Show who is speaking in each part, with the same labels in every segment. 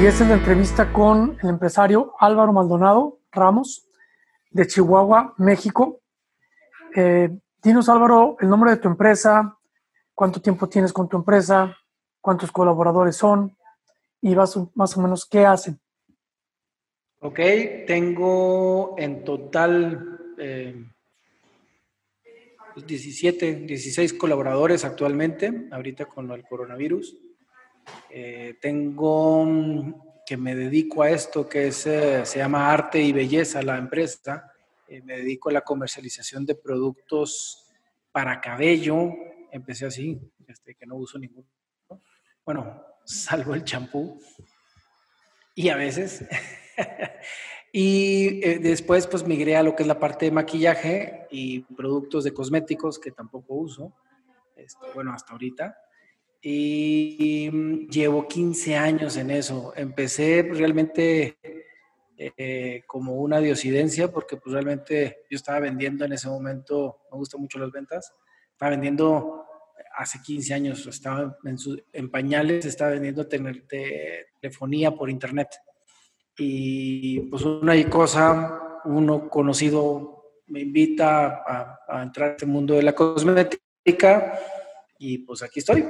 Speaker 1: y esta es la entrevista con el empresario Álvaro Maldonado Ramos de Chihuahua, México. Eh, dinos Álvaro el nombre de tu empresa, cuánto tiempo tienes con tu empresa, cuántos colaboradores son y más o menos qué hacen.
Speaker 2: Ok, tengo en total eh, 17, 16 colaboradores actualmente, ahorita con el coronavirus. Eh, tengo mm, que me dedico a esto que es, eh, se llama Arte y Belleza, la empresa. Eh, me dedico a la comercialización de productos para cabello. Empecé así, este, que no uso ninguno. Bueno, salvo el champú. Y a veces. y después pues migré a lo que es la parte de maquillaje y productos de cosméticos que tampoco uso. Este, bueno, hasta ahorita y mm, llevo 15 años en eso. Empecé realmente eh, como una diosidencia porque pues realmente yo estaba vendiendo en ese momento, me gustan mucho las ventas, estaba vendiendo hace 15 años, estaba en, en pañales, estaba vendiendo telefonía por internet. Y pues una cosa, uno conocido me invita a, a entrar a este mundo de la cosmética y pues aquí estoy.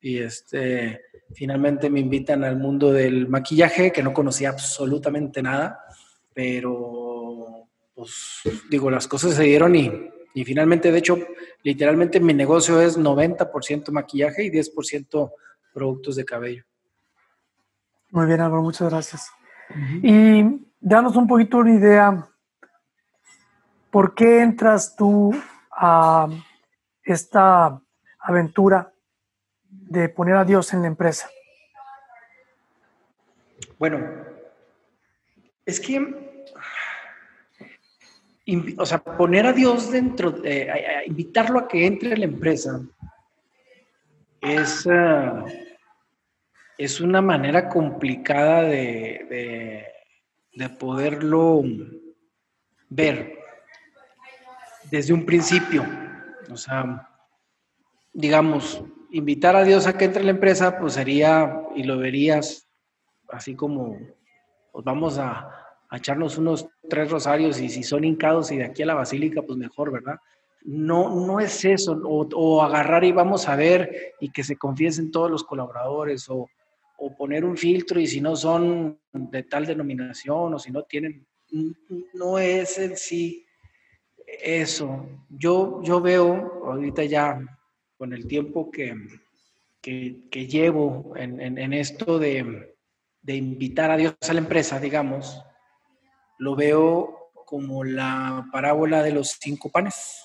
Speaker 2: Y este, finalmente me invitan al mundo del maquillaje, que no conocía absolutamente nada, pero pues digo, las cosas se dieron y, y finalmente, de hecho, literalmente mi negocio es 90% maquillaje y 10% productos de cabello.
Speaker 1: Muy bien, Álvaro, muchas gracias. Y danos un poquito una idea, ¿por qué entras tú a esta aventura de poner a Dios en la empresa?
Speaker 2: Bueno, es que, o sea, poner a Dios dentro, de, invitarlo a que entre en la empresa, es, ah, es una manera complicada de, de poderlo ver desde un principio. O sea, digamos, invitar a Dios a que entre en la empresa, pues sería, y lo verías así como, pues vamos a, echarnos unos tres rosarios y si son hincados y de aquí a la basílica, pues mejor, ¿verdad? No, no es eso, o, agarrar y vamos a ver y que se confiesen todos los colaboradores, o, o poner un filtro y si no son de tal denominación o si no tienen, no es en sí eso. Yo, yo veo, ahorita ya con el tiempo que, que, llevo en, esto de, de, invitar a Dios a la empresa, digamos, lo veo como la parábola de los cinco panes.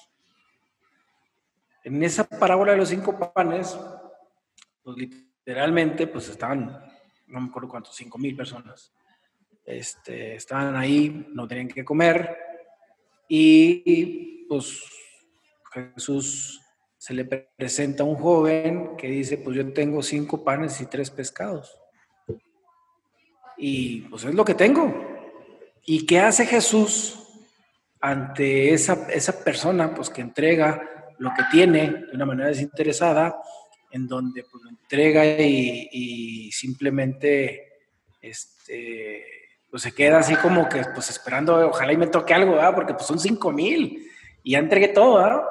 Speaker 2: En esa parábola de los cinco panes, pues literalmente, pues estaban, no me acuerdo cuántos, cinco mil personas. Este, estaban ahí, no tenían que comer y pues Jesús se le presenta a un joven que dice, pues yo tengo cinco panes y tres pescados. Y pues es lo que tengo. ¿Y qué hace Jesús ante esa, esa persona pues que entrega lo que tiene de una manera desinteresada, en donde pues lo entrega y, simplemente este, pues se queda así como que pues esperando, ojalá y me toque algo, porque pues son cinco mil y ya entregué todo, ¿verdad?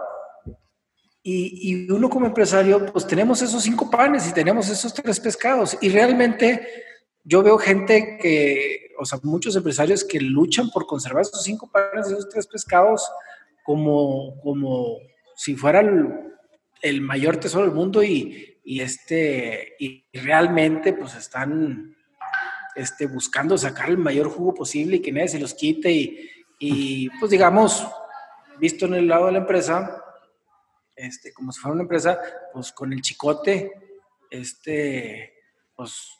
Speaker 2: Y, uno como empresario, pues tenemos esos cinco panes y tenemos esos tres pescados. Y realmente yo veo gente que, o sea, muchos empresarios que luchan por conservar esos cinco panes y esos tres pescados como, como si fuera el, mayor tesoro del mundo y, este, y realmente pues están este, buscando sacar el mayor jugo posible y que nadie se los quite y, y pues digamos, visto en el lado de la empresa, este, como si fuera una empresa, pues con el chicote, este, pues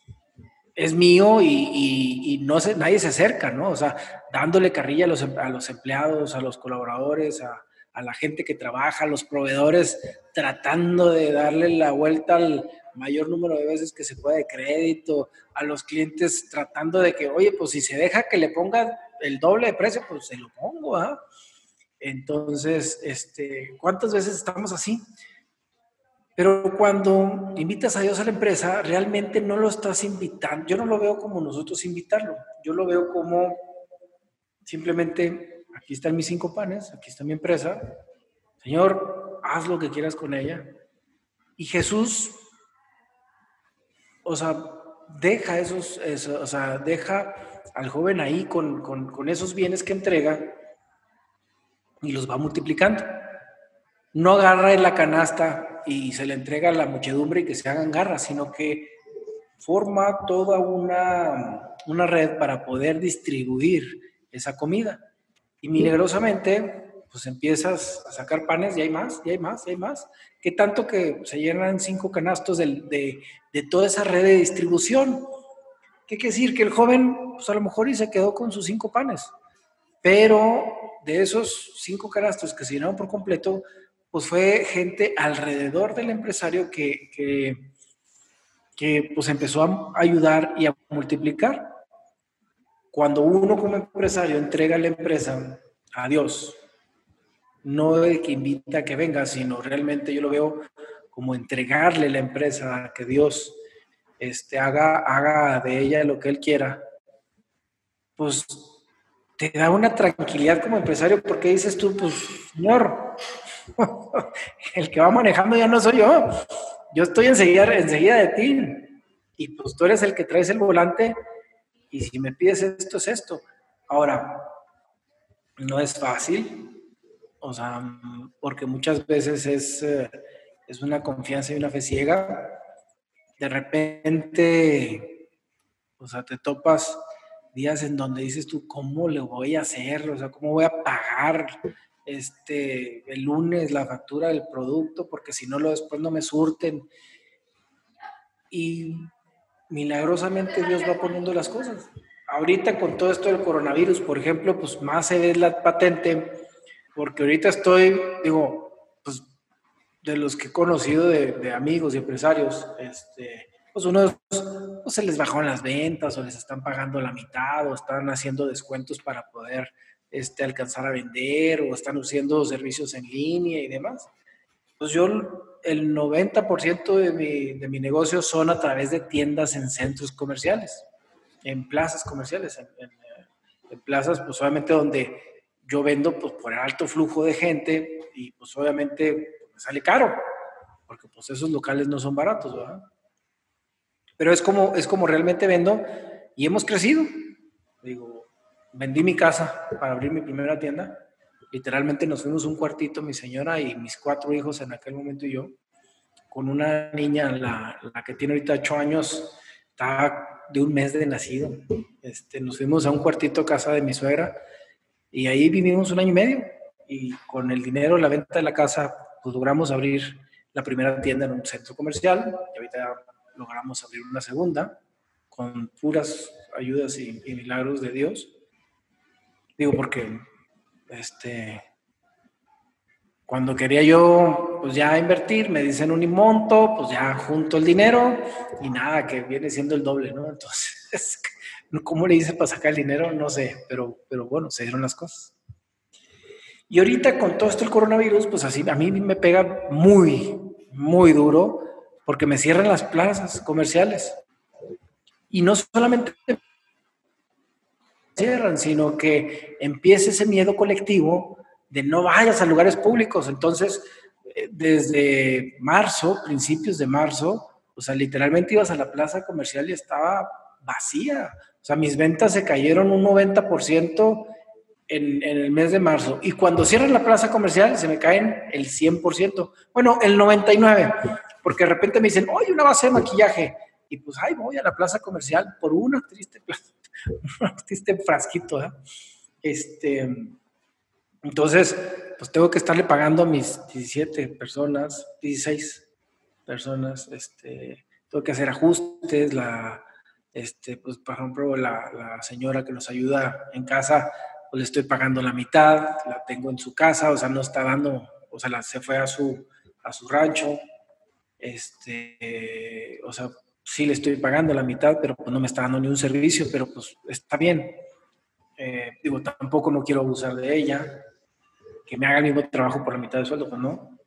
Speaker 2: es mío y, no se, nadie se acerca, ¿no? O sea, dándole carrilla a los, a los empleados, a los colaboradores, a, a, la gente que trabaja, a los proveedores, tratando de darle la vuelta al mayor número de veces que se puede de crédito, a los clientes tratando de que, oye, pues si se deja que le ponga el doble de precio, pues se lo pongo, ¿ah? Entonces, este, ¿cuántas veces estamos así? Pero cuando invitas a Dios a la empresa, realmente no lo estás invitando. Yo no lo veo como nosotros invitarlo. Yo lo veo como simplemente, aquí están mis cinco panes, aquí está mi empresa. Señor, haz lo que quieras con ella. Y Jesús, o sea, deja esos, o sea, deja al joven ahí con, con esos bienes que entrega y los va multiplicando. No agarra en la canasta y se le entrega a la muchedumbre y que se hagan garras, sino que forma toda una, una red para poder distribuir esa comida. Y milagrosamente, pues empiezas a sacar panes y hay más, y hay más, y hay más. Que tanto que se llenan cinco canastos de, de, toda esa red de distribución. ¿Qué quiere decir? Que el joven, pues a lo mejor y se quedó con sus cinco panes. Pero de esos cinco canastos que se llenaron por completo, pues fue gente alrededor del empresario que, que, pues empezó a ayudar y a multiplicar. Cuando uno como empresario entrega la empresa a Dios, no de que invita a que venga, sino realmente yo lo veo como entregarle la empresa a que Dios este, haga, haga de ella lo que Él quiera, pues te da una tranquilidad como empresario porque dices tú, pues, Señor, el que va manejando ya no soy yo. Yo estoy enseguida, enseguida de ti. Y pues tú eres el que traes el volante. Y si me pides esto, es esto. Ahora, no es fácil. O sea, porque muchas veces es, eh, es una confianza y una fe ciega. De repente, o sea, te topas días en donde dices tú, ¿cómo le voy a hacer? O sea, ¿cómo voy a pagar? este, el lunes la factura del producto, porque si no, lo después no me surten. Y milagrosamente Dios va poniendo las cosas. Ahorita con todo esto del coronavirus, por ejemplo, pues más se ve la patente, porque ahorita estoy, digo, pues de los que he conocido de, amigos y empresarios, este, pues unos pues se les bajaron las ventas o les están pagando la mitad o están haciendo descuentos para poder este, alcanzar a vender o están usando servicios en línea y demás. Pues yo, el 90% de mi, de mi negocio son a través de tiendas en centros comerciales, en plazas comerciales, en, plazas pues obviamente donde yo vendo pues por alto flujo de gente y pues obviamente me sale caro, porque pues esos locales no son baratos, ¿verdad? Pero es como, es como realmente vendo y hemos crecido. Digo, vendí mi casa para abrir mi primera tienda. Literalmente nos fuimos un cuartito, mi señora y mis cuatro hijos en aquel momento y yo, con una niña, la, la que tiene ahorita ocho años, está de un mes de nacido. Este, nos fuimos a un cuartito casa de mi suegra y ahí vivimos un año y medio. Y con el dinero, la venta de la casa, pues logramos abrir la primera tienda en un centro comercial y ahorita logramos abrir una segunda con puras ayudas y milagros de Dios. Digo, porque este, cuando quería yo, pues ya invertir, me dicen un monto, pues ya junto el dinero y nada, que viene siendo el doble, ¿no? Entonces, ¿cómo le hice para sacar el dinero? No sé, pero, pero bueno, se dieron las cosas. Y ahorita con todo esto el coronavirus, pues así a mí me pega muy, muy duro porque me cierran las plazas comerciales. Y no solamente cierran, sino que empieza ese miedo colectivo de no vayas a lugares públicos. Entonces, eh, desde marzo, principios de marzo, o sea, literalmente ibas a la plaza comercial y estaba vacía. O sea, mis ventas se cayeron un 90% en, en, el mes de marzo. Y cuando cierran la plaza comercial, se me caen el 100%. Bueno, el 99%, porque de repente me dicen, oye, una base de maquillaje. Y pues, ay, voy a la plaza comercial por una triste plaza este frasquito, ¿eh? Este, entonces, pues tengo que estarle pagando a mis 17 personas, 16 personas, este, tengo que hacer ajustes, la, este, pues por ejemplo, la, la señora que nos ayuda en casa, pues le estoy pagando la mitad, la tengo en su casa, o sea, no está dando, o sea, la, se fue a su, a su rancho, este, o sea, sí le estoy pagando la mitad, pero pues no me está dando ni un servicio, pero pues está bien. Eh, digo, tampoco no quiero abusar de ella, que me haga el mismo trabajo por la mitad de sueldo, pues no.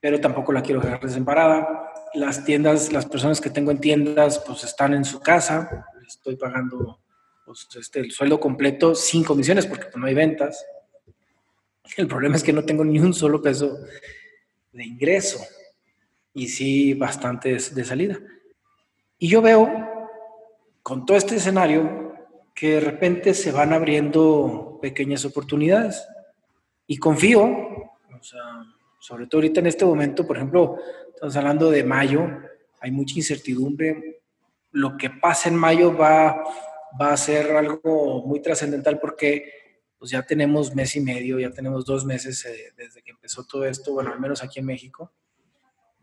Speaker 2: pero tampoco la quiero dejar desemparada. Las tiendas, las personas que tengo en tiendas, pues están en su casa, estoy pagando pues, este, el sueldo completo sin comisiones porque pues, no hay ventas. El problema es que no tengo ni un solo peso de ingreso y sí bastantes de salida. Y yo veo con todo este escenario que de repente se van abriendo pequeñas oportunidades. Y confío, o sea, sobre todo ahorita en este momento, por ejemplo, estamos hablando de mayo, hay mucha incertidumbre, lo que pasa en mayo va, va a ser algo muy trascendental porque pues ya tenemos mes y medio, ya tenemos dos meses eh, desde que empezó todo esto, bueno, al menos aquí en México,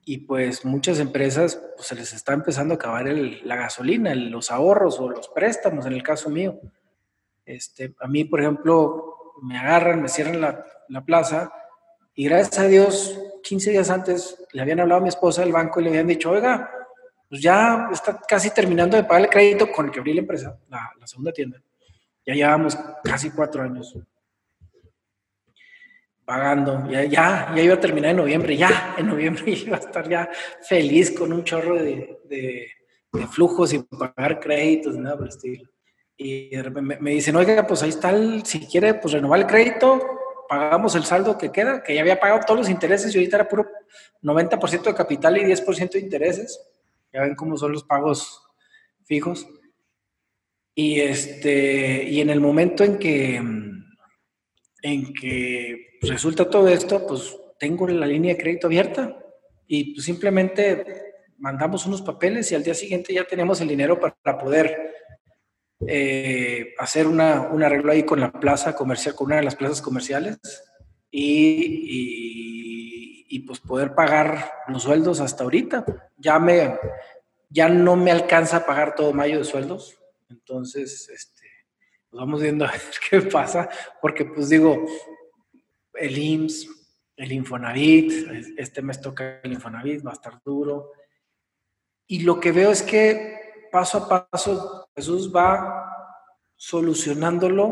Speaker 2: y pues muchas empresas pues, se les está empezando a acabar la gasolina, los ahorros o los préstamos, en el caso mío. Este, a mí, por ejemplo, me agarran, me cierran la, la plaza y gracias a Dios, 15 días antes le habían hablado a mi esposa del banco y le habían dicho, oiga, pues ya está casi terminando de pagar el crédito con el que abrí la empresa, la segunda tienda. Ya llevamos casi cuatro años pagando. Ya, ya, ya iba a terminar en noviembre, ya, en noviembre iba a estar ya feliz con un chorro de, flujos y pagar créditos, nada por el estilo. Y me, me, dicen, oiga, pues ahí está, si quiere, pues renovar el crédito, pagamos el saldo que queda, que ya había pagado todos los intereses y ahorita era puro 90% de capital y 10% de intereses. Ya ven cómo son los pagos fijos. Y, este, y en el momento en que, en que resulta todo esto, pues tengo la línea de crédito abierta y pues simplemente mandamos unos papeles y al día siguiente ya tenemos el dinero para, poder eh, hacer una, un arreglo ahí con la plaza comercial, con una de las plazas comerciales y, y, pues poder pagar los sueldos hasta ahorita. Ya, me, ya no me alcanza a pagar todo mayo de sueldos, entonces, este, pues vamos viendo a ver qué pasa, porque pues digo, el IMSS, el Infonavit, este mes toca el Infonavit, va a estar duro. Y lo que veo es que paso a paso Jesús va solucionándolo,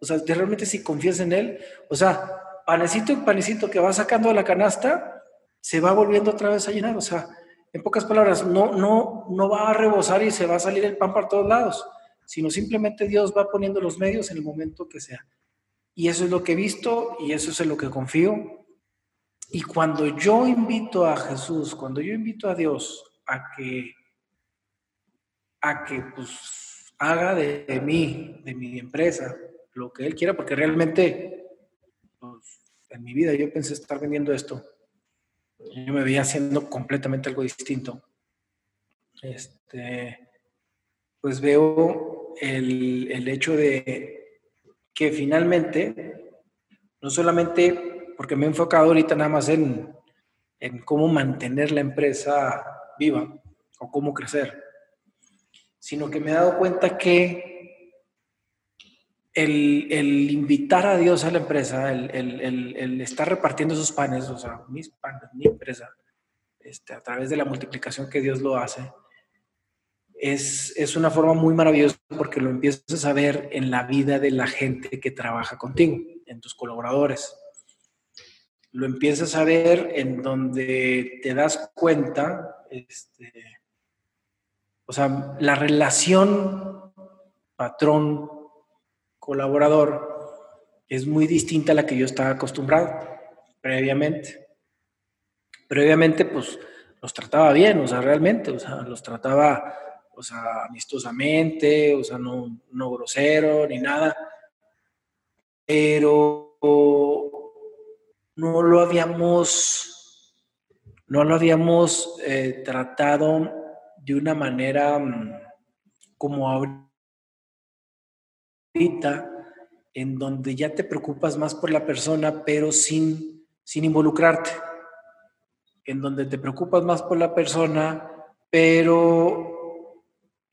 Speaker 2: o sea, realmente si confías en Él, o sea, panecito y panecito que va sacando de la canasta, se va volviendo otra vez a llenar, o sea, en pocas palabras, no, no, no va a rebosar y se va a salir el pan por todos lados, sino simplemente Dios va poniendo los medios en el momento que sea. Y eso es lo que he visto y eso es en lo que confío. Y cuando yo invito a Jesús, cuando yo invito a Dios a que, a que pues, haga de, mí, de mi empresa, lo que Él quiera, porque realmente pues, en mi vida yo pensé estar vendiendo esto. Yo me veía haciendo completamente algo distinto. Este, pues veo el, el hecho de que finalmente, no solamente porque me he enfocado ahorita nada más en, en cómo mantener la empresa viva o cómo crecer, sino que me he dado cuenta que el, el invitar a Dios a la empresa, el, el, el, estar repartiendo esos panes, o sea, mis panes, mi empresa, este, a través de la multiplicación que Dios lo hace, es, una forma muy maravillosa porque lo empiezas a ver en la vida de la gente que trabaja contigo, en tus colaboradores. Lo empiezas a ver en donde te das cuenta, este, o sea, la relación patrón-colaborador es muy distinta a la que yo estaba acostumbrado previamente. Previamente, pues, los trataba bien, o sea, realmente, o sea, los trataba o sea, amistosamente, o sea, no, no grosero ni nada, pero no lo habíamos, no lo habíamos eh, tratado de una manera mm, como ahorita, en donde ya te preocupas más por la persona, pero sin, sin involucrarte, en donde te preocupas más por la persona, pero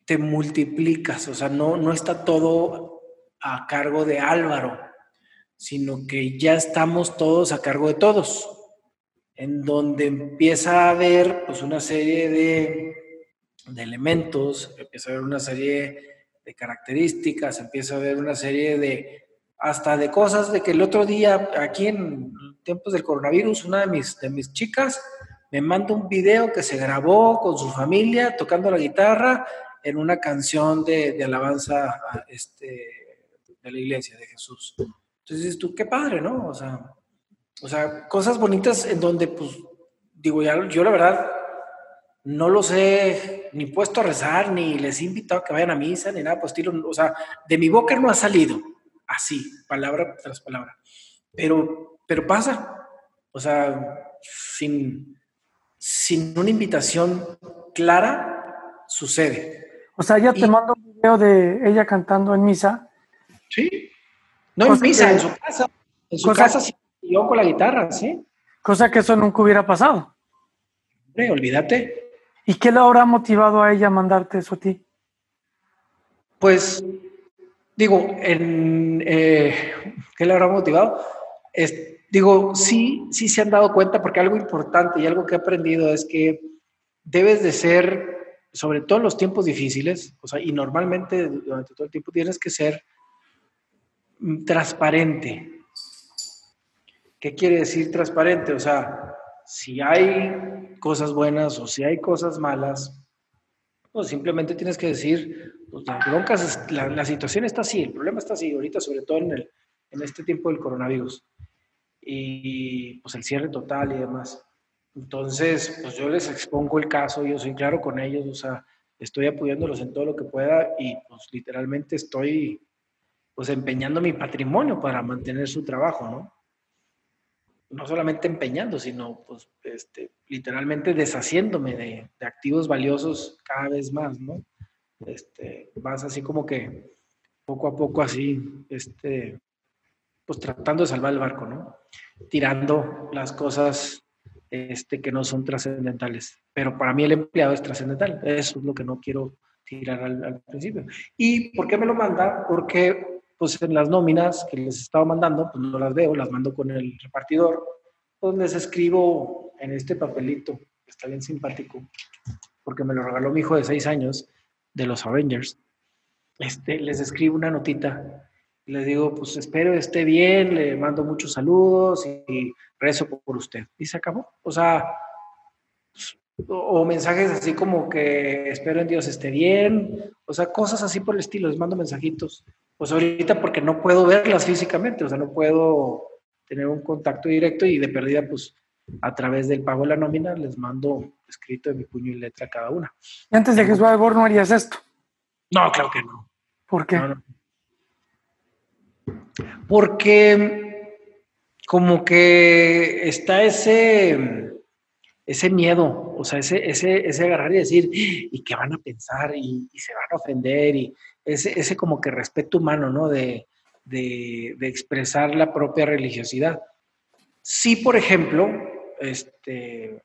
Speaker 2: te multiplicas, o sea, no, no está todo a cargo de Álvaro, sino que ya estamos todos a cargo de todos, en donde empieza a haber pues una serie de, de elementos, empieza a haber una serie de características, empieza a haber una serie de, hasta de cosas de que el otro día aquí en tiempos del coronavirus, una de mis, de mis chicas me manda un video que se grabó con su familia tocando la guitarra en una canción de, de alabanza este, de la iglesia de Jesús. Entonces tú, qué padre, ¿no? O sea, o sea, cosas bonitas en donde, pues, digo, ya, yo la verdad no los he ni puesto a rezar, ni les he invitado a que vayan a misa, ni nada por estilo. O sea, de mi boca no ha salido así, palabra tras palabra. Pero, pero pasa. O sea, sin, sin una invitación clara, sucede.
Speaker 1: O sea, ya te mando un video de ella cantando en misa.
Speaker 2: Sí. No en misa, en su casa. En su casa sí, yo con la guitarra, sí.
Speaker 1: Cosa que eso nunca hubiera pasado.
Speaker 2: Hombre, olvídate.
Speaker 1: ¿Y qué le habrá motivado a ella a mandarte eso a ti?
Speaker 2: Pues, digo, en, eh, ¿qué le habrá motivado? digo, sí, sí se han dado cuenta, porque algo importante y algo que he aprendido es que debes de ser, sobre todo en los tiempos difíciles, o sea, y normalmente durante todo el tiempo tienes que ser mm, transparente. ¿Qué quiere decir transparente? O sea, si hay cosas buenas o si hay cosas malas, pues simplemente tienes que decir, pues la situación está así, el problema está así, ahorita sobre todo en, el, en este tiempo del coronavirus y pues el cierre total y demás. Entonces, pues yo les expongo el caso, yo soy claro con ellos, o sea, estoy apoyándolos en todo lo que pueda y pues literalmente estoy pues empeñando mi patrimonio para mantener su trabajo, ¿no? No solamente empeñando, sino pues este, literalmente deshaciéndome de, de activos valiosos cada vez más, ¿no? Este, vas así como que poco a poco así, este, pues tratando de salvar el barco, ¿no? Tirando las cosas este, que no son trascendentales. Pero para mí el empleado es trascendental. Eso es lo que no quiero tirar al, principio. ¿Y por qué me lo manda? Porque pues en las nóminas que les estaba mandando, pues no las veo, las mando con el repartidor, pues les escribo en este papelito, está bien simpático, porque me lo regaló mi hijo de seis años, de los Avengers. Este, les escribo una notita le digo, pues espero esté bien, le mando muchos saludos y rezo por usted. Y se acabó. O sea, o mensajes así como que espero en Dios esté bien, o sea, cosas así por el estilo, les mando mensajitos. Pues ahorita porque no puedo verlas físicamente, o sea, no puedo tener un contacto directo y de perdida, pues a través del pago de la nómina les mando escrito de mi puño y letra cada una.
Speaker 1: ¿Y antes de Jesús Albor no harías esto?
Speaker 2: No, claro que no.
Speaker 1: ¿Por qué?
Speaker 2: Porque como que está ese, ese miedo, o sea, ese, ese, ese agarrar y decir, ¿y qué van a pensar? Y, se van a ofender, y ese, ese como que respeto humano, ¿no? De, de, de, expresar la propia religiosidad. Sí, por ejemplo, este,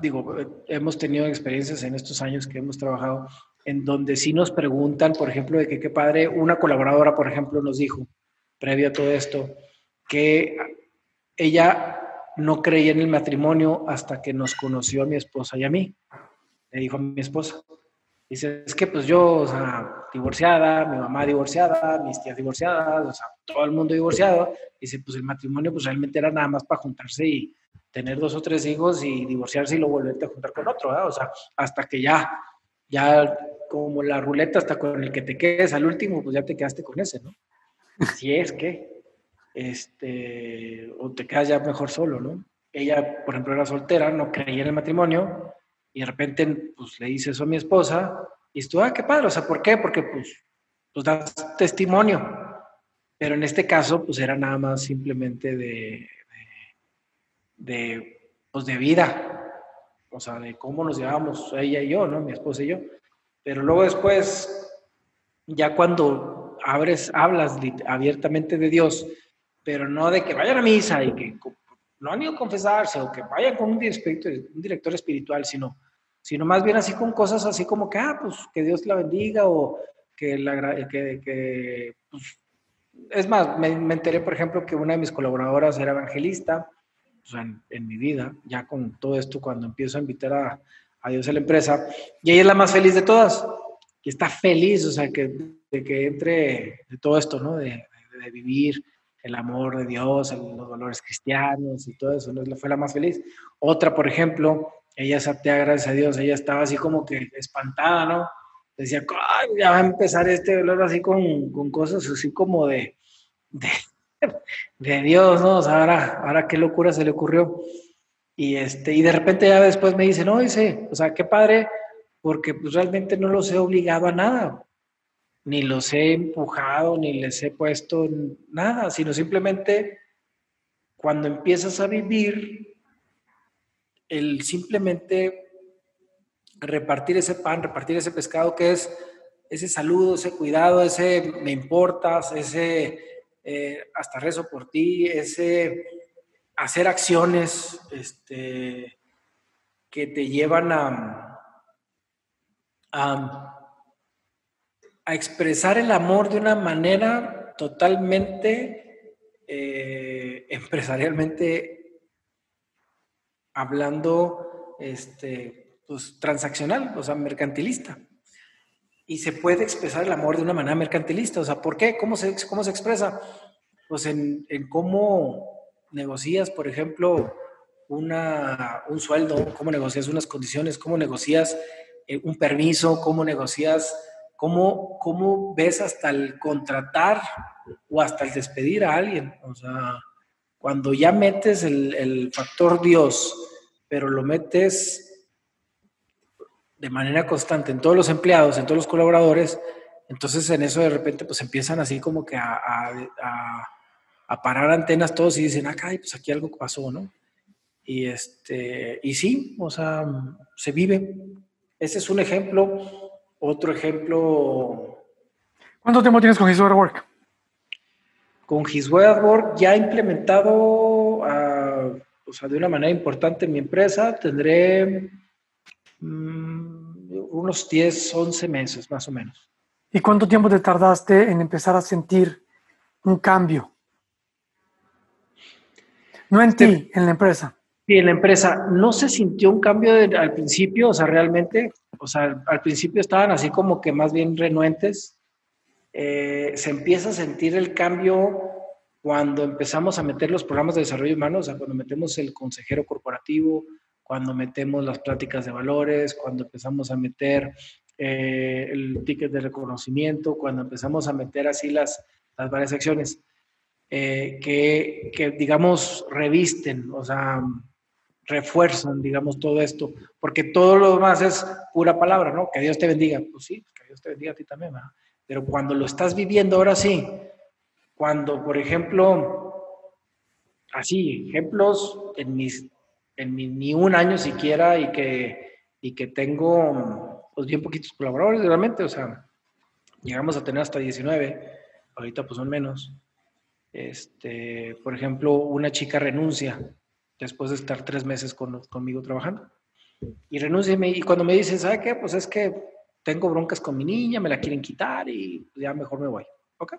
Speaker 2: digo, hemos tenido experiencias en estos años que hemos trabajado en donde sí nos preguntan, por ejemplo, de que qué padre, una colaboradora, por ejemplo, nos dijo, previo a todo esto, que ella no creía en el matrimonio hasta que nos conoció a mi esposa y a mí. Le dijo a mi esposa. Dice, es que pues yo, o sea, divorciada, mi mamá divorciada, mis tías divorciadas, o sea, todo el mundo divorciado. Dice, pues el matrimonio pues realmente era nada más para juntarse y tener dos o tres hijos y divorciarse y luego volverte a juntar con otro, ¿verdad? O sea, hasta que ya, ya como la ruleta, hasta con el que te quedes al último, pues ya te quedaste con ese, ¿no? si es que, este, o te quedas ya mejor solo, ¿no? Ella, por ejemplo, era soltera, no creía en el matrimonio, y de repente, pues, le dice eso a mi esposa, y estuvo, ah, qué padre, o sea, ¿por qué? Porque, pues, pues das testimonio, pero en este caso, pues, era nada más simplemente de, de, pues, de vida, o sea, de cómo nos llevábamos ella y yo, ¿no? Mi esposa y yo. Pero luego después, ya cuando abres, hablas abiertamente de Dios, pero no de que vayan a misa y que no han ido a confesarse o que vayan con un director, espiritual, sino, sino más bien así con cosas así como que, ah, pues que Dios la bendiga o que, la, que, pues, es más, me, enteré, por ejemplo, que una de mis colaboradoras era evangelista, o sea, en, en, mi vida, ya con todo esto, cuando empiezo a invitar a, a Dios a la empresa, y ella es la más feliz de todas, y está feliz, o sea, que, de que entre de todo esto, ¿no? De, de, vivir el amor de Dios, los valores cristianos y todo eso, ¿no? fue la más feliz. Otra, por ejemplo, ella es atea, gracias a Dios, ella estaba así como que espantada, ¿no? Decía, ya va a empezar este dolor así con, con cosas así como de, de, de, Dios, ¿no? O sea, ahora, ahora qué locura se le ocurrió. Y, este, y de repente ya después me dice, no, dice, o sea, qué padre, porque pues realmente no los he obligado a nada ni los he empujado, ni les he puesto nada, sino simplemente cuando empiezas a vivir, el simplemente repartir ese pan, repartir ese pescado, que es ese saludo, ese cuidado, ese me importas, ese eh, hasta rezo por ti, ese hacer acciones este, que te llevan a, a expresar el amor de una manera totalmente eh, empresarialmente hablando este, pues, transaccional, o sea, mercantilista. Y se puede expresar el amor de una manera mercantilista. O sea, ¿por qué? ¿Cómo se, cómo se expresa? Pues en, cómo negocias, por ejemplo, una, un sueldo, cómo negocias unas condiciones, cómo negocias eh, un permiso, cómo negocias ¿Cómo, ¿Cómo ves hasta el contratar o hasta el despedir a alguien? O sea, cuando ya metes el, factor Dios, pero lo metes de manera constante en todos los empleados, en todos los colaboradores, entonces en eso de repente pues empiezan así como que a, a, parar antenas todos y dicen, ah, pues aquí algo pasó, ¿no? Y, este, y sí, o sea, se vive. Ese es un ejemplo otro ejemplo.
Speaker 1: ¿Cuánto tiempo tienes con His Work?
Speaker 2: Con His Work ya implementado ah, o sea, de una manera importante en mi empresa. Tendré mm, unos 10, 11 meses más o menos.
Speaker 1: ¿Y cuánto tiempo te tardaste en empezar a sentir un cambio? No en ti, en la empresa.
Speaker 2: Sí, en la empresa. No se sintió un cambio al principio, o sea, realmente o sea, al principio estaban así como que más bien renuentes. Eh, se empieza a sentir el cambio cuando empezamos a meter los programas de desarrollo humano, o sea, cuando metemos el consejero corporativo, cuando metemos las pláticas de valores, cuando empezamos a meter eh, el ticket de reconocimiento, cuando empezamos a meter así las, las varias acciones eh, que, que, digamos, revisten, o sea, refuerzan, digamos, todo esto, porque todo lo demás es pura palabra, ¿no? Que Dios te bendiga. Pues sí, que Dios te bendiga a ti también, ¿verdad? Pero cuando lo estás viviendo ahora sí, cuando, por ejemplo, así, ejemplos en mis, en ni un año siquiera y que, y que tengo, pues bien poquitos colaboradores realmente, o sea, llegamos a tener hasta 19, ahorita pues son menos. Este, por ejemplo, una chica renuncia después de estar tres meses conmigo trabajando. Y renuncia y, cuando me dice, ¿sabe qué? Pues es que tengo broncas con mi niña, me la quieren quitar y ya mejor me voy. ¿Ok?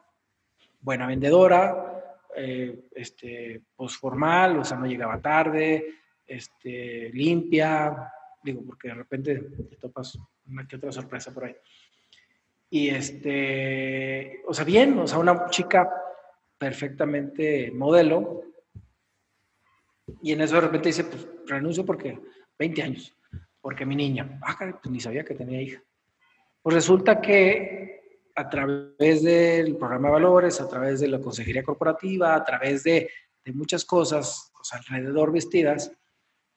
Speaker 2: Buena vendedora, eh, este, pues formal, o sea, no llegaba tarde, este, limpia, digo, porque de repente te topas una que otra sorpresa por ahí. Y este, o sea, bien, o sea, una chica perfectamente modelo, y en eso de repente dice, pues renuncio porque 20 años, porque mi niña, ah, pues ni sabía que tenía hija. Pues resulta que a través del programa de valores, a través de la consejería corporativa, a través de, de muchas cosas pues, alrededor vestidas,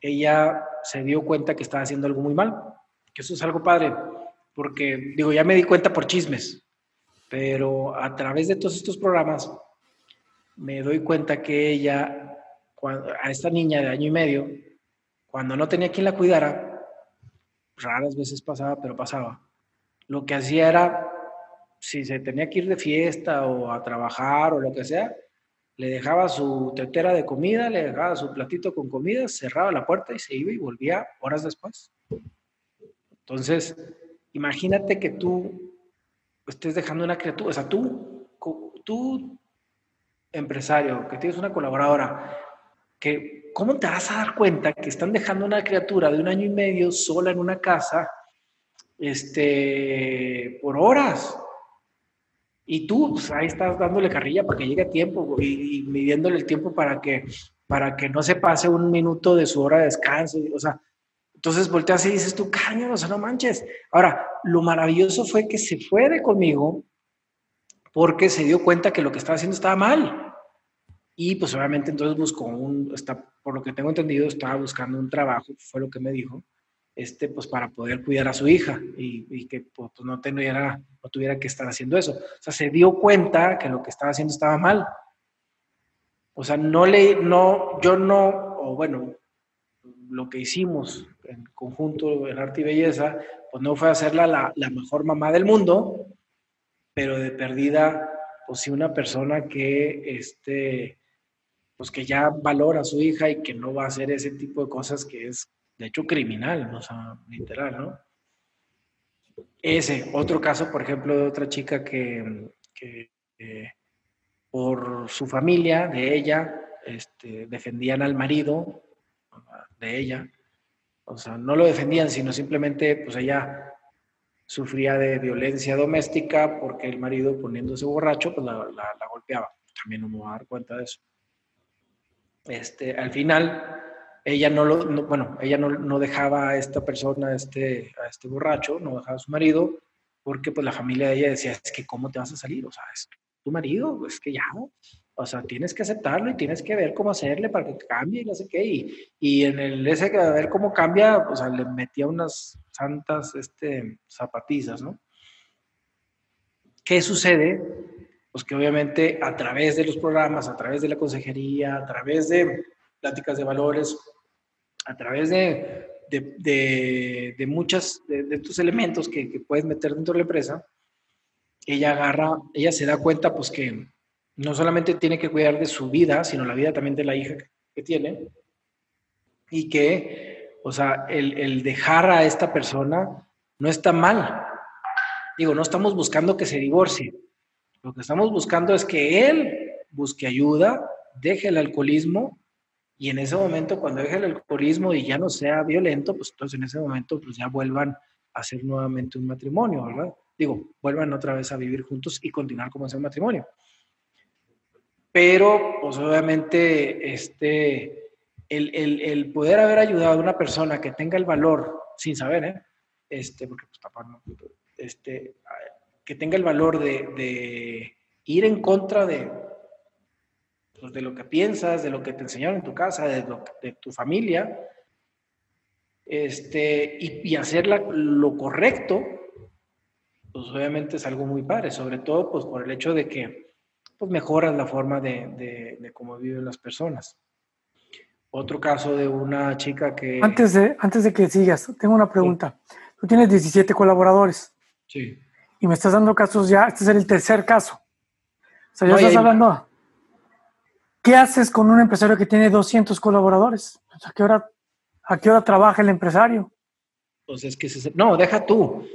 Speaker 2: ella se dio cuenta que estaba haciendo algo muy mal, que eso es algo padre, porque digo, ya me di cuenta por chismes, pero a través de todos estos programas me doy cuenta que ella a esta niña de año y medio, cuando no tenía quien la cuidara, raras veces pasaba, pero pasaba, lo que hacía era, si se tenía que ir de fiesta o a trabajar o lo que sea, le dejaba su tetera de comida, le dejaba su platito con comida, cerraba la puerta y se iba y volvía horas después. Entonces, imagínate que tú estés dejando una criatura, o sea, tú, tú empresario, que tienes una colaboradora, que ¿cómo te vas a dar cuenta que están dejando una criatura de un año y medio sola en una casa este, por horas? Y tú, pues ahí estás dándole carrilla para que llegue a tiempo y, midiéndole el tiempo para que, para que no se pase un minuto de su hora de descanso. O sea, entonces volteas y dices tú, caño, o sea, no manches. Ahora, lo maravilloso fue que se fue de conmigo porque se dio cuenta que lo que estaba haciendo estaba mal. Y pues obviamente entonces buscó un, está, por lo que tengo entendido, estaba buscando un trabajo, fue lo que me dijo, este, pues para poder cuidar a su hija y, que pues, no, tuviera, no tuviera que estar haciendo eso. O sea, se dio cuenta que lo que estaba haciendo estaba mal. O sea, no le, no, yo no, o bueno, lo que hicimos en conjunto en arte y belleza, pues no fue hacerla la, la mejor mamá del mundo, pero de perdida, pues sí una persona que, este, pues que ya valora a su hija y que no va a hacer ese tipo de cosas que es de hecho criminal, o sea, literal, ¿no? Ese, otro caso, por ejemplo, de otra chica que, eh, por su familia, de ella, este, defendían al marido de ella, o sea, no lo defendían, sino simplemente, pues ella sufría de violencia doméstica porque el marido poniéndose borracho, pues la, golpeaba. También uno va a dar cuenta de eso. Este, al final, ella no lo, bueno, ella no, dejaba a esta persona, a este, a este borracho, no dejaba a su marido, porque pues la familia de ella decía, es que cómo te vas a salir, o sea, es tu marido, es que ya, o sea, tienes que aceptarlo y tienes que ver cómo hacerle para que cambie y no sé qué, y, y en el ese de ver cómo cambia, o sea, le metía unas santas este, zapatizas, ¿no? ¿Qué sucede? Pues que obviamente a través de los programas, a través de la consejería, a través de pláticas de valores, a través de, de, de, muchas de, estos elementos que, que, puedes meter dentro de la empresa, ella agarra, ella se da cuenta pues que no solamente tiene que cuidar de su vida, sino la vida también de la hija que tiene, y que, o sea, el, el dejar a esta persona no está mal. Digo, no estamos buscando que se divorcie. Lo que estamos buscando es que él busque ayuda, deje el alcoholismo y en ese momento, cuando deje el alcoholismo y ya no sea violento, pues entonces en ese momento pues ya vuelvan a hacer nuevamente un matrimonio, ¿verdad? Digo, vuelvan otra vez a vivir juntos y continuar como ese matrimonio. Pero, pues obviamente, este, el, el, el, poder haber ayudado a una persona que tenga el valor, sin saber, ¿eh? Este, porque pues este, que tenga el valor de ir en contra de, pues, de lo que piensas, de lo que te enseñaron en tu casa, de, de tu familia, este, y, y hacer lo correcto, pues obviamente es algo muy padre, sobre todo pues por el hecho de que pues mejoras la forma de, de, cómo viven las personas. Otro caso de una chica que...
Speaker 1: Antes de, antes de que sigas, tengo una pregunta. Tú tienes 17 colaboradores.
Speaker 2: Sí.
Speaker 1: Y me estás dando casos ya, este es el tercer caso. O sea, ya estás hablando ¿Qué haces con un empresario que tiene 200 colaboradores? ¿A qué hora, a qué hora trabaja el empresario?
Speaker 2: Pues es que no, deja tú.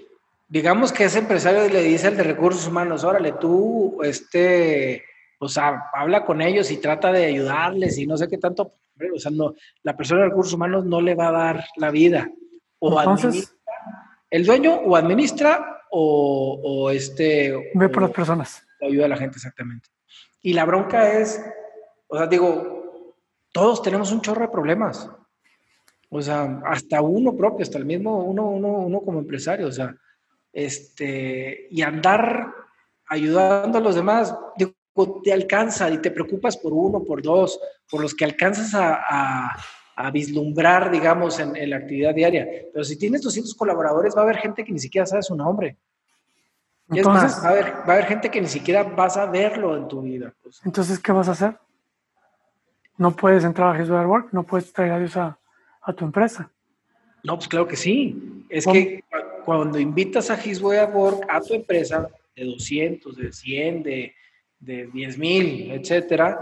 Speaker 2: Digamos que ese empresario le dice al de recursos humanos, órale, tú, este, o sea, habla con ellos y trata de ayudarles y no sé qué tanto, o sea, no, la persona de recursos humanos no le va a dar la vida. O Entonces, el dueño o administra o, o este...
Speaker 1: Ve por las personas.
Speaker 2: ayuda a la gente, exactamente. Y la bronca es o sea, digo, todos tenemos un chorro de problemas. O sea, hasta uno propio, hasta el mismo uno, uno, uno como empresario. O sea, este, y andar ayudando a los demás, digo, te alcanza y te preocupas por uno, por dos, por los que alcanzas a, a, vislumbrar, digamos, en, en, la actividad diaria. Pero si tienes 200 colaboradores, va a haber gente que ni siquiera sabe su nombre. Entonces, va, a haber, va a haber gente que ni siquiera vas a verlo en tu vida.
Speaker 1: Entonces, ¿qué vas a hacer? No puedes entrar a His Work, no puedes traer a Dios a, tu empresa.
Speaker 2: No, pues claro que sí. Es que cuando invitas a His Work a tu empresa de 200, de 100, de, de 10 mil, etcétera,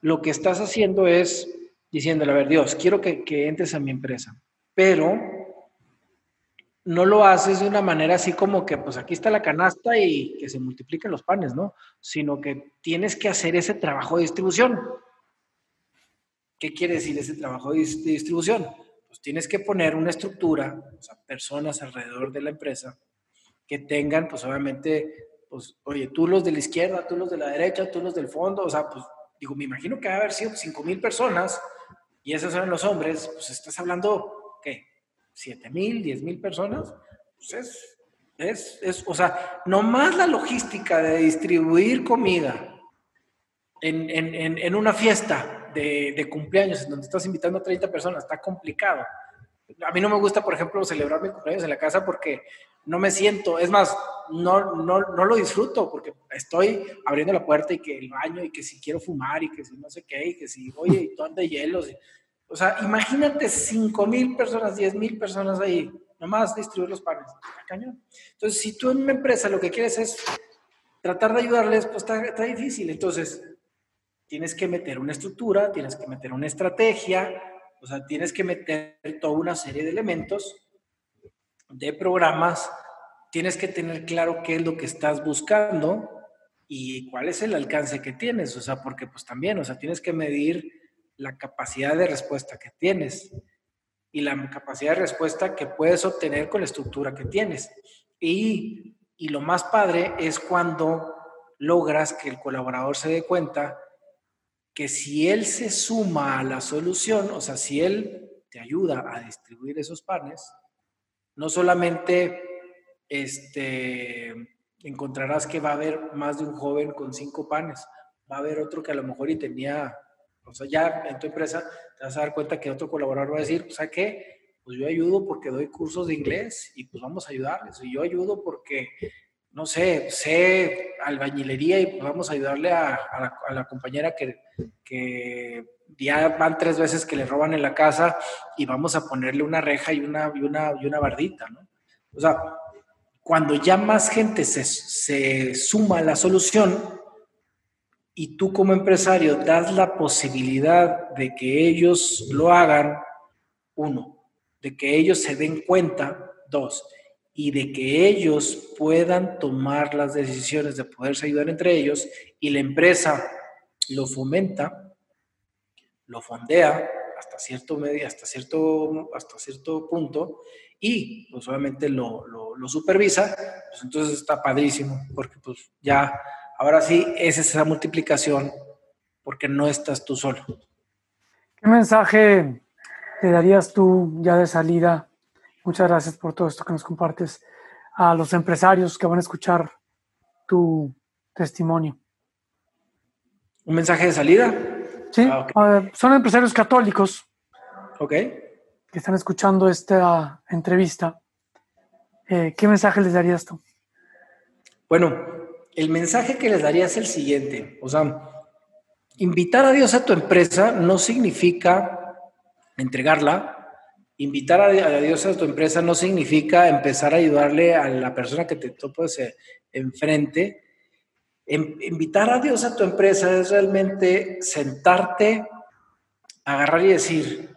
Speaker 2: lo que estás haciendo es diciéndole, a ver, Dios, quiero que, que entres a mi empresa, pero no lo haces de una manera así como que, pues aquí está la canasta y que se multipliquen los panes, ¿no? Sino que tienes que hacer ese trabajo de distribución. ¿Qué quiere decir ese trabajo de distribución? Pues tienes que poner una estructura, o sea, personas alrededor de la empresa que tengan, pues obviamente, pues, oye, tú los de la izquierda, tú los de la derecha, tú los del fondo, o sea, pues, digo, me imagino que va a haber sido 5 mil personas y esos eran los hombres, pues estás hablando, ¿qué? ¿7 mil, 10 mil personas? Pues es, es, es, o sea, nomás la logística de distribuir comida en, en, en una fiesta de, de, cumpleaños en donde estás invitando a 30 personas está complicado. A mí no me gusta, por ejemplo, celebrar mi cumpleaños en la casa porque no me siento, es más, no, no, no lo disfruto porque estoy abriendo la puerta y que el baño y que si quiero fumar y que si no sé qué y que si, oye, y todo de hielos. o sea, imagínate 5 mil personas, 10 mil personas ahí, nomás distribuir los panes. Cañón. Entonces, si tú en una empresa lo que quieres es tratar de ayudarles, pues está, está difícil. Entonces, tienes que meter una estructura, tienes que meter una estrategia, o sea, tienes que meter toda una serie de elementos de programas, tienes que tener claro qué es lo que estás buscando y cuál es el alcance que tienes, o sea, porque pues también, o sea, tienes que medir la capacidad de respuesta que tienes y la capacidad de respuesta que puedes obtener con la estructura que tienes. Y, y lo más padre es cuando logras que el colaborador se dé cuenta que si él se suma a la solución, o sea, si él te ayuda a distribuir esos panes, no solamente este, encontrarás que va a haber más de un joven con cinco panes, va a haber otro que a lo mejor y tenía, o sea, ya en tu empresa te vas a dar cuenta que otro colaborador va a decir, o sea, que pues yo ayudo porque doy cursos de inglés y pues vamos a ayudarles, y yo ayudo porque, no sé, sé albañilería y vamos a ayudarle a, la, compañera que, ya van tres veces que le roban en la casa y vamos a ponerle una reja y una, y una, y una bardita, ¿no? O sea, cuando ya más gente se suma a la solución y tú como empresario das la posibilidad de que ellos lo hagan, uno, de que ellos se den cuenta, dos, y de que ellos puedan tomar las decisiones de poderse ayudar entre ellos y la empresa lo fomenta, lo fondea hasta cierto medio, hasta cierto, hasta cierto punto y pues obviamente lo, lo, supervisa, pues entonces está padrísimo, porque pues ya, ahora sí, es esa multiplicación, porque no estás tú solo.
Speaker 1: ¿Qué mensaje te darías tú ya de salida? Muchas gracias por todo esto que nos compartes a los empresarios que van a escuchar tu testimonio.
Speaker 2: ¿Un mensaje de salida?
Speaker 1: Sí, ah, son empresarios católicos.
Speaker 2: Ok.
Speaker 1: Que están escuchando esta entrevista. Eh, ¿Qué mensaje les darías tú?
Speaker 2: Bueno, el mensaje que les daría es el siguiente. O sea, invitar a Dios a tu empresa no significa entregarla. Invitar a Dios a tu empresa no significa empezar a ayudarle a la persona que te topas enfrente invitar a Dios a tu empresa es realmente sentarte, agarrar y decir,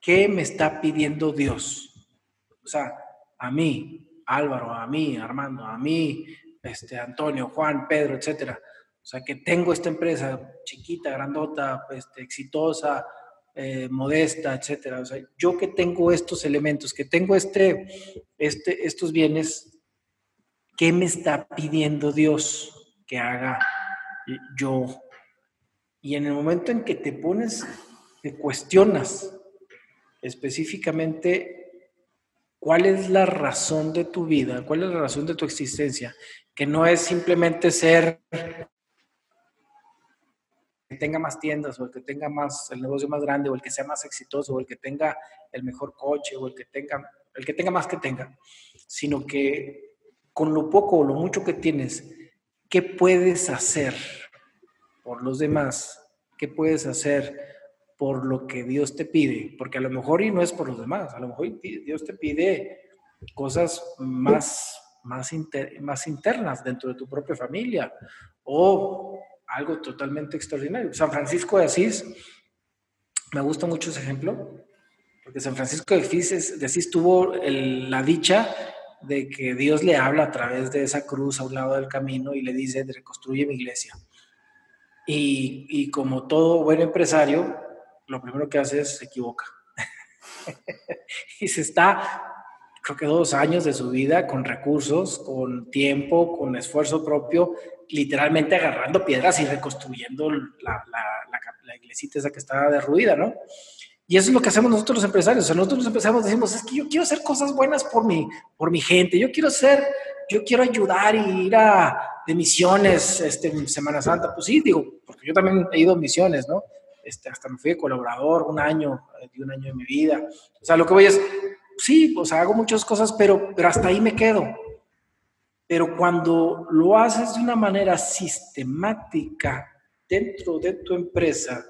Speaker 2: ¿qué me está pidiendo Dios? O sea, a mí, Álvaro, a mí, Armando, a mí, este, Antonio, Juan, Pedro, etcétera. O sea, que tengo esta empresa chiquita, grandota, este, exitosa, eh, modesta, etcétera. O sea, yo que tengo estos elementos, que tengo este, este, estos bienes, ¿qué me está pidiendo Dios? que haga yo. Y en el momento en que te pones, te cuestionas específicamente cuál es la razón de tu vida, cuál es la razón de tu existencia, que no es simplemente ser tenga más tiendas o el que tenga más el negocio más grande o el que sea más exitoso o el que tenga el mejor coche o el que tenga el que tenga más que tenga, sino que con lo poco o lo mucho que tienes ¿qué puedes hacer por los demás? ¿Qué puedes hacer por lo que Dios te pide? Porque a lo mejor y no es por los demás, a lo mejor Dios te pide cosas más, más, más internas dentro de tu propia familia o algo totalmente extraordinario. San Francisco de Asís, me gusta mucho ese ejemplo, porque San Francisco de Asís, tuvo la dicha de que Dios le habla a través de esa cruz a un lado del camino y le dice, reconstruye mi iglesia. Y, como todo buen empresario, lo primero que hace es se equivoca. y se está creo que dos años de su vida con recursos, con tiempo, con esfuerzo propio, literalmente agarrando piedras y reconstruyendo la, la, la, iglesita esa que estaba derruida, ¿no? Y eso es lo que hacemos nosotros los empresarios. O sea, nosotros los empresarios decimos, es que yo quiero hacer cosas buenas por mi, por mi gente, yo quiero ser, yo quiero ayudar y ir a de misiones este, Semana Santa. Pues sí, digo, porque yo también he ido a misiones, ¿no? Este, hasta me fui de colaborador un año, eh, de un año de mi vida. O sea, lo que voy es, sí, o sea, hago muchas cosas, pero, pero hasta ahí me quedo. Pero cuando lo haces de una manera sistemática dentro de tu empresa,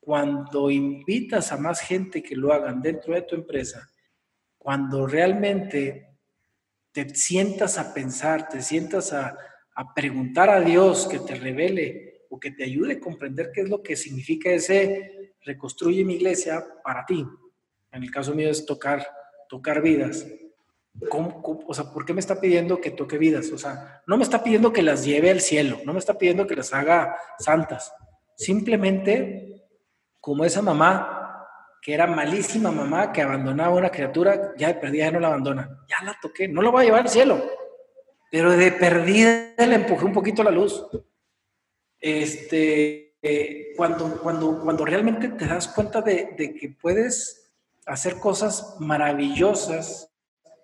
Speaker 2: cuando invitas a más gente que lo hagan dentro de tu empresa, cuando realmente te sientas a pensar, te sientas a, a preguntar a Dios que te revele o que te ayude a comprender qué es lo que significa ese reconstruye mi iglesia para ti. En el caso mío es tocar, tocar vidas. o sea, ¿por qué me está pidiendo que toque vidas? O sea, no me está pidiendo que las lleve al cielo, no me está pidiendo que las haga santas. Simplemente, como esa mamá, que era malísima mamá, que abandonaba a una criatura, ya de perdida ya no la abandona. Ya la toqué, no la voy a llevar al cielo, pero de perdida le empujé un poquito la luz. Este, eh, cuando, cuando, cuando realmente te das cuenta de, de, que puedes hacer cosas maravillosas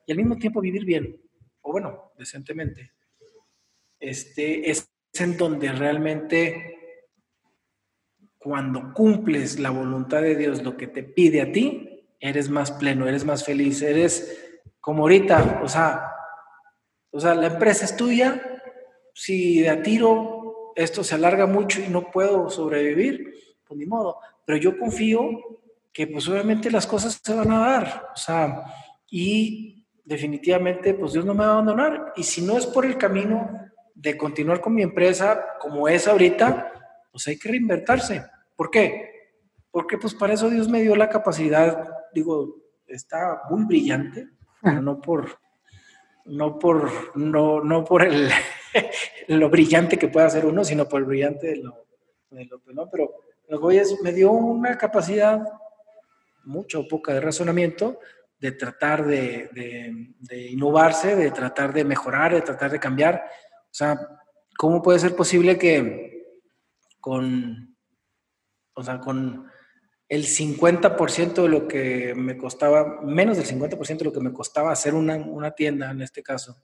Speaker 2: y al mismo tiempo vivir bien, o bueno, decentemente, este, es en donde realmente cuando cumples la voluntad de Dios, lo que te pide a ti, eres más pleno, eres más feliz, eres como ahorita, o sea, o sea, la empresa es tuya, si de a tiro esto se alarga mucho y no puedo sobrevivir, pues ni modo. Pero yo confío que pues obviamente las cosas se van a dar. O sea, y definitivamente pues Dios no me va a abandonar. Y si no es por el camino de continuar con mi empresa como es ahorita, pues hay que reinventarse. ¿Por qué? Porque pues para eso Dios me dio la capacidad, digo, está muy brillante, pero no por no por, no, no por el, lo brillante que pueda ser uno, sino por el brillante de lo, de lo ¿no? Pero lo que es, me dio una capacidad, mucho o poca de razonamiento, de tratar de, innovarse, de tratar de mejorar, de tratar de cambiar. O sea, ¿cómo puede ser posible que con, o sea, con el 50% de lo que me costaba, menos del 50% de lo que me costaba hacer una, una, tienda en este caso.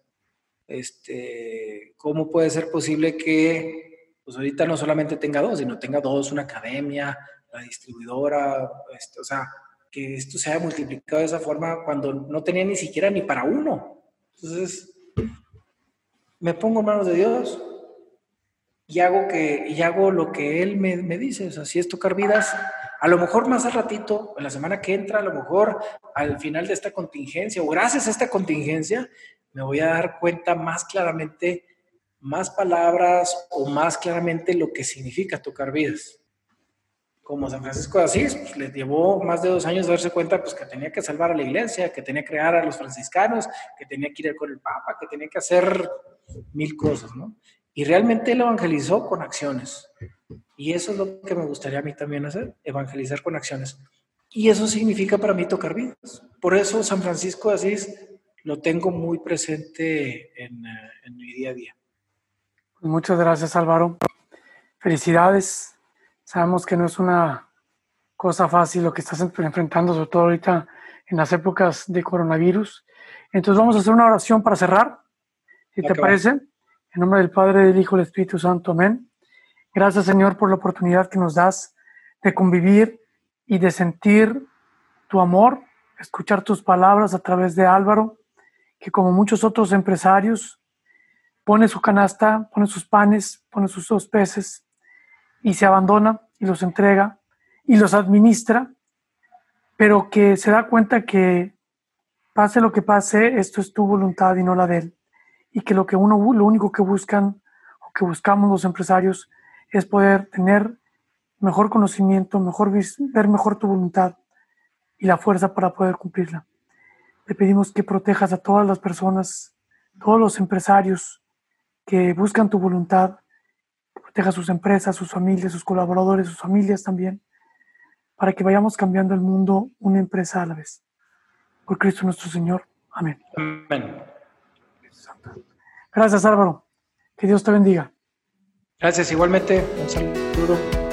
Speaker 2: Este, ¿Cómo puede ser posible que pues ahorita no solamente tenga dos, sino tenga dos, una academia, la distribuidora, este, o sea, que esto se haya multiplicado de esa forma cuando no tenía ni siquiera ni para uno? Entonces, me pongo en manos de Dios y hago, que, y hago lo que Él me, me dice, o sea, si es tocar vidas, a lo mejor más al ratito, en la semana que entra, a lo mejor al final de esta contingencia o gracias a esta contingencia, me voy a dar cuenta más claramente, más palabras o más claramente lo que significa tocar vidas. Como San Francisco de Asís, pues, les llevó más de dos años darse cuenta pues, que tenía que salvar a la iglesia, que tenía que crear a los franciscanos, que tenía que ir con el Papa, que tenía que hacer mil cosas, ¿no? Y realmente él evangelizó con acciones. Y eso es lo que me gustaría a mí también hacer, evangelizar con acciones. Y eso significa para mí tocar vidas. Por eso San Francisco de Asís lo tengo muy presente en, eh, en mi día a día.
Speaker 1: Muchas gracias Álvaro. Felicidades. Sabemos que no es una cosa fácil lo que estás enfrentando, sobre todo ahorita en las épocas de coronavirus. Entonces vamos a hacer una oración para cerrar, si te parece. En nombre del Padre, del Hijo y del Espíritu Santo. Amén. Gracias Señor por la oportunidad que nos das de convivir y de sentir tu amor, escuchar tus palabras a través de Álvaro, que como muchos otros empresarios pone su canasta, pone sus panes, pone sus dos peces y se abandona y los entrega y los administra, pero que se da cuenta que pase lo que pase, esto es tu voluntad y no la de él. Y que lo que uno, lo único que buscan o que buscamos los empresarios es poder tener mejor conocimiento, mejor ver mejor tu voluntad y la fuerza para poder cumplirla. Le pedimos que protejas a todas las personas, todos los empresarios que buscan tu voluntad, proteja sus empresas, sus familias, sus colaboradores, sus familias también, para que vayamos cambiando el mundo una empresa a la vez. Por Cristo nuestro Señor. Amén.
Speaker 2: Amén.
Speaker 1: Gracias Álvaro. Que Dios te bendiga.
Speaker 2: Gracias igualmente. Un saludo.